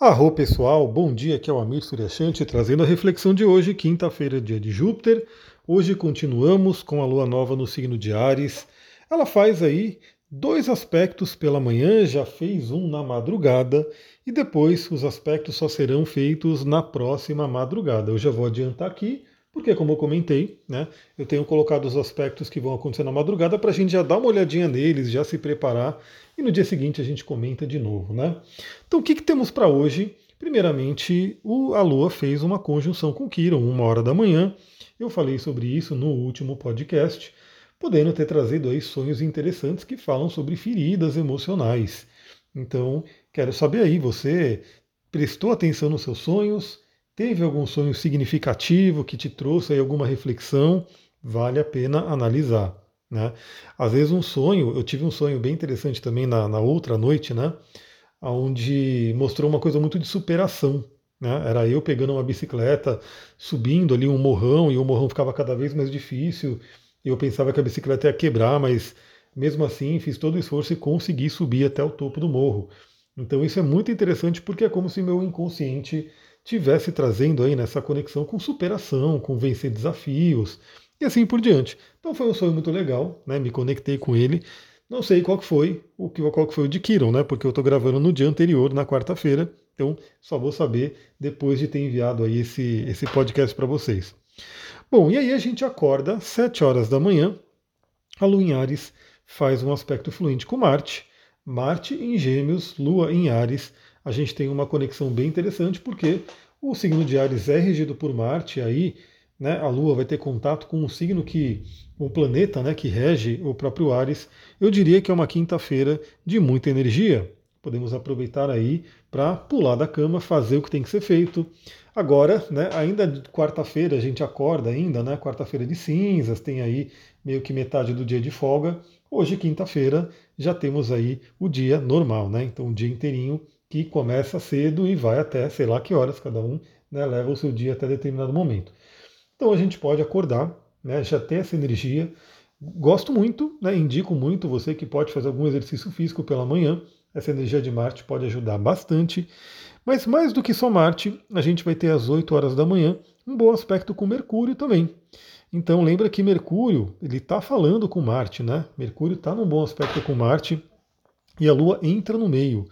Arro pessoal, bom dia, aqui é o Amir Suryashanti trazendo a reflexão de hoje, quinta-feira, dia de Júpiter. Hoje continuamos com a lua nova no signo de Ares. Ela faz aí dois aspectos pela manhã, já fez um na madrugada e depois os aspectos só serão feitos na próxima madrugada. Eu já vou adiantar aqui, porque como eu comentei, né, eu tenho colocado os aspectos que vão acontecer na madrugada para a gente já dar uma olhadinha neles, já se preparar e no dia seguinte a gente comenta de novo, né? Então o que, que temos para hoje? Primeiramente, o, a Lua fez uma conjunção com Quiron, uma hora da manhã. Eu falei sobre isso no último podcast, podendo ter trazido aí sonhos interessantes que falam sobre feridas emocionais. Então, quero saber aí, você prestou atenção nos seus sonhos? Teve algum sonho significativo que te trouxe aí alguma reflexão? Vale a pena analisar. Né? Às vezes um sonho, eu tive um sonho bem interessante também na, na outra noite, né? onde mostrou uma coisa muito de superação. Né? Era eu pegando uma bicicleta, subindo ali um morrão, e o morrão ficava cada vez mais difícil, eu pensava que a bicicleta ia quebrar, mas mesmo assim fiz todo o esforço e consegui subir até o topo do morro. Então isso é muito interessante porque é como se meu inconsciente tivesse trazendo aí nessa conexão com superação, com vencer desafios, e assim por diante. Então foi um sonho muito legal, né? Me conectei com ele. Não sei qual que foi, o que qual que foi o de Kiron, né? Porque eu estou gravando no dia anterior, na quarta-feira. Então só vou saber depois de ter enviado aí esse, esse podcast para vocês. Bom, e aí a gente acorda 7 horas da manhã. A Lua em Ares faz um aspecto fluente com Marte. Marte em Gêmeos, Lua em Ares. A gente tem uma conexão bem interessante porque o signo de Ares é regido por Marte, aí né, a Lua vai ter contato com um signo que, um planeta né, que rege o próprio Ares, eu diria que é uma quinta-feira de muita energia. Podemos aproveitar aí para pular da cama, fazer o que tem que ser feito. Agora, né, ainda quarta-feira a gente acorda ainda, né? Quarta-feira de cinzas, tem aí meio que metade do dia de folga. Hoje, quinta-feira, já temos aí o dia normal, né? Então, o dia inteirinho que começa cedo e vai até sei lá que horas, cada um né, leva o seu dia até determinado momento. Então a gente pode acordar, né, já ter essa energia. Gosto muito, né, indico muito você que pode fazer algum exercício físico pela manhã. Essa energia de Marte pode ajudar bastante. Mas mais do que só Marte, a gente vai ter às 8 horas da manhã um bom aspecto com Mercúrio também. Então lembra que Mercúrio ele está falando com Marte, né? Mercúrio está num bom aspecto com Marte e a Lua entra no meio.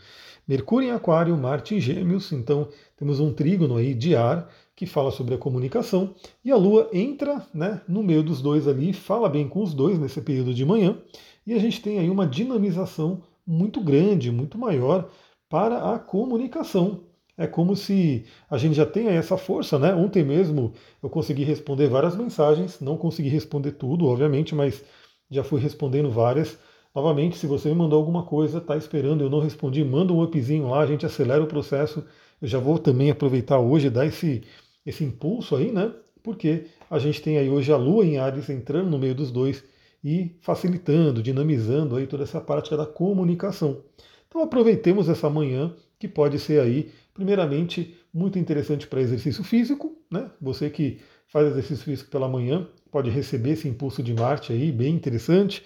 Mercúrio em Aquário, Marte em Gêmeos, então temos um trígono aí de ar que fala sobre a comunicação, e a Lua entra né, no meio dos dois ali, fala bem com os dois nesse período de manhã, e a gente tem aí uma dinamização muito grande, muito maior para a comunicação. É como se a gente já tenha essa força, né? Ontem mesmo eu consegui responder várias mensagens, não consegui responder tudo, obviamente, mas já fui respondendo várias. Novamente, se você me mandou alguma coisa, está esperando, eu não respondi, manda um upzinho lá, a gente acelera o processo. Eu já vou também aproveitar hoje dar esse, esse impulso aí, né? Porque a gente tem aí hoje a Lua em Ares entrando no meio dos dois e facilitando, dinamizando aí toda essa prática da comunicação. Então aproveitemos essa manhã que pode ser aí, primeiramente, muito interessante para exercício físico, né? Você que faz exercício físico pela manhã pode receber esse impulso de Marte aí, bem interessante.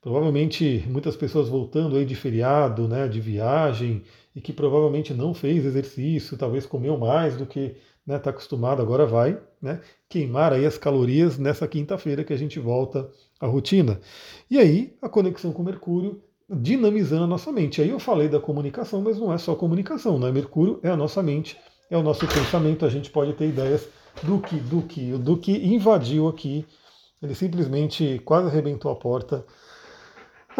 Provavelmente muitas pessoas voltando aí de feriado, né, de viagem, e que provavelmente não fez exercício, talvez comeu mais do que está né, tá acostumado, agora vai né, queimar aí as calorias nessa quinta-feira que a gente volta à rotina. E aí a conexão com Mercúrio dinamizando a nossa mente. Aí eu falei da comunicação, mas não é só comunicação, né? Mercúrio é a nossa mente, é o nosso pensamento, a gente pode ter ideias do que, do que, do que invadiu aqui. Ele simplesmente quase arrebentou a porta.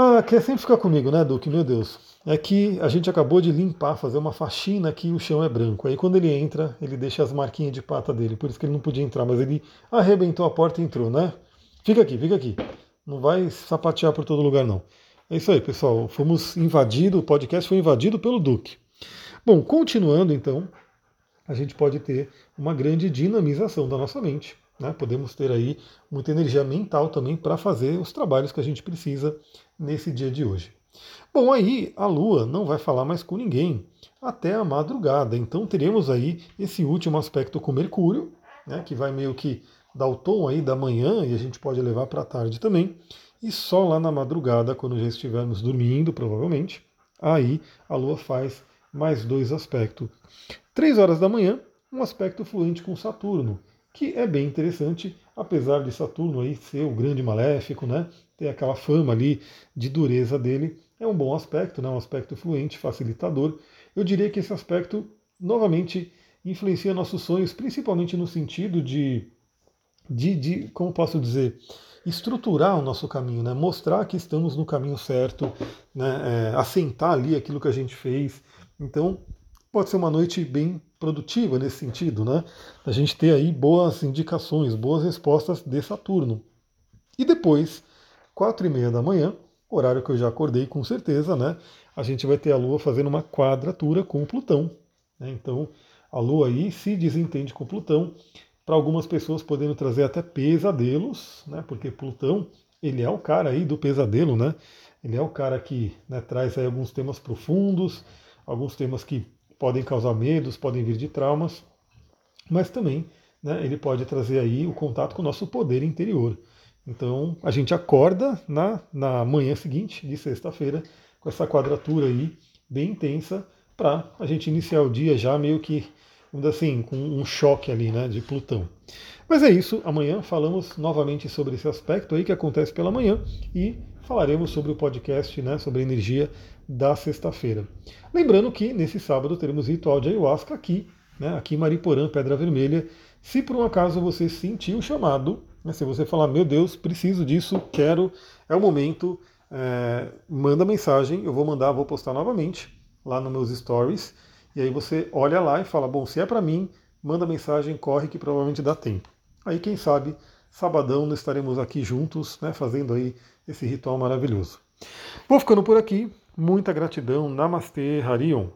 Ah, quer sempre ficar comigo, né, Duque? Meu Deus é que a gente acabou de limpar, fazer uma faxina que o chão é branco. Aí quando ele entra, ele deixa as marquinhas de pata dele, por isso que ele não podia entrar, mas ele arrebentou a porta e entrou, né? Fica aqui, fica aqui. Não vai sapatear por todo lugar, não. É isso aí, pessoal. Fomos invadidos, o podcast foi invadido pelo Duque. Bom, continuando então, a gente pode ter uma grande dinamização da nossa mente. Né? Podemos ter aí muita energia mental também para fazer os trabalhos que a gente precisa nesse dia de hoje. Bom, aí a Lua não vai falar mais com ninguém até a madrugada. Então teremos aí esse último aspecto com Mercúrio, né, que vai meio que dar o tom aí da manhã e a gente pode levar para a tarde também. E só lá na madrugada, quando já estivermos dormindo, provavelmente, aí a Lua faz mais dois aspectos. Três horas da manhã, um aspecto fluente com Saturno, que é bem interessante, apesar de Saturno aí ser o grande maléfico, né? Ter aquela fama ali de dureza dele, é um bom aspecto, né? um aspecto fluente, facilitador. Eu diria que esse aspecto, novamente, influencia nossos sonhos, principalmente no sentido de, de, de como posso dizer, estruturar o nosso caminho, né? mostrar que estamos no caminho certo, né? É, assentar ali aquilo que a gente fez. Então, pode ser uma noite bem produtiva nesse sentido, né? A gente ter aí boas indicações, boas respostas de Saturno. E depois, quatro e meia da manhã, horário que eu já acordei com certeza, né? A gente vai ter a Lua fazendo uma quadratura com Plutão. Né? Então, a Lua aí se desentende com Plutão, para algumas pessoas podendo trazer até pesadelos, né? Porque Plutão, ele é o cara aí do pesadelo, né? Ele é o cara que né, traz aí alguns temas profundos, alguns temas que podem causar medos, podem vir de traumas, mas também né, ele pode trazer aí o contato com o nosso poder interior. Então a gente acorda na, na manhã seguinte, de sexta-feira, com essa quadratura aí bem intensa, para a gente iniciar o dia já meio que, assim, com um choque ali né, de Plutão. Mas é isso, amanhã falamos novamente sobre esse aspecto aí que acontece pela manhã e falaremos sobre o podcast, né, sobre a energia da sexta-feira. Lembrando que nesse sábado teremos ritual de ayahuasca aqui, né, aqui em Mariporã, Pedra Vermelha. Se por um acaso você sentiu o chamado, né, se você falar, meu Deus, preciso disso, quero, é o momento, é, manda mensagem, eu vou mandar, vou postar novamente lá nos meus stories. E aí você olha lá e fala, bom, se é para mim, manda mensagem, corre que provavelmente dá tempo. Aí quem sabe, sabadão estaremos aqui juntos, né, fazendo aí esse ritual maravilhoso. Vou ficando por aqui. Muita gratidão. Namastê, Harion.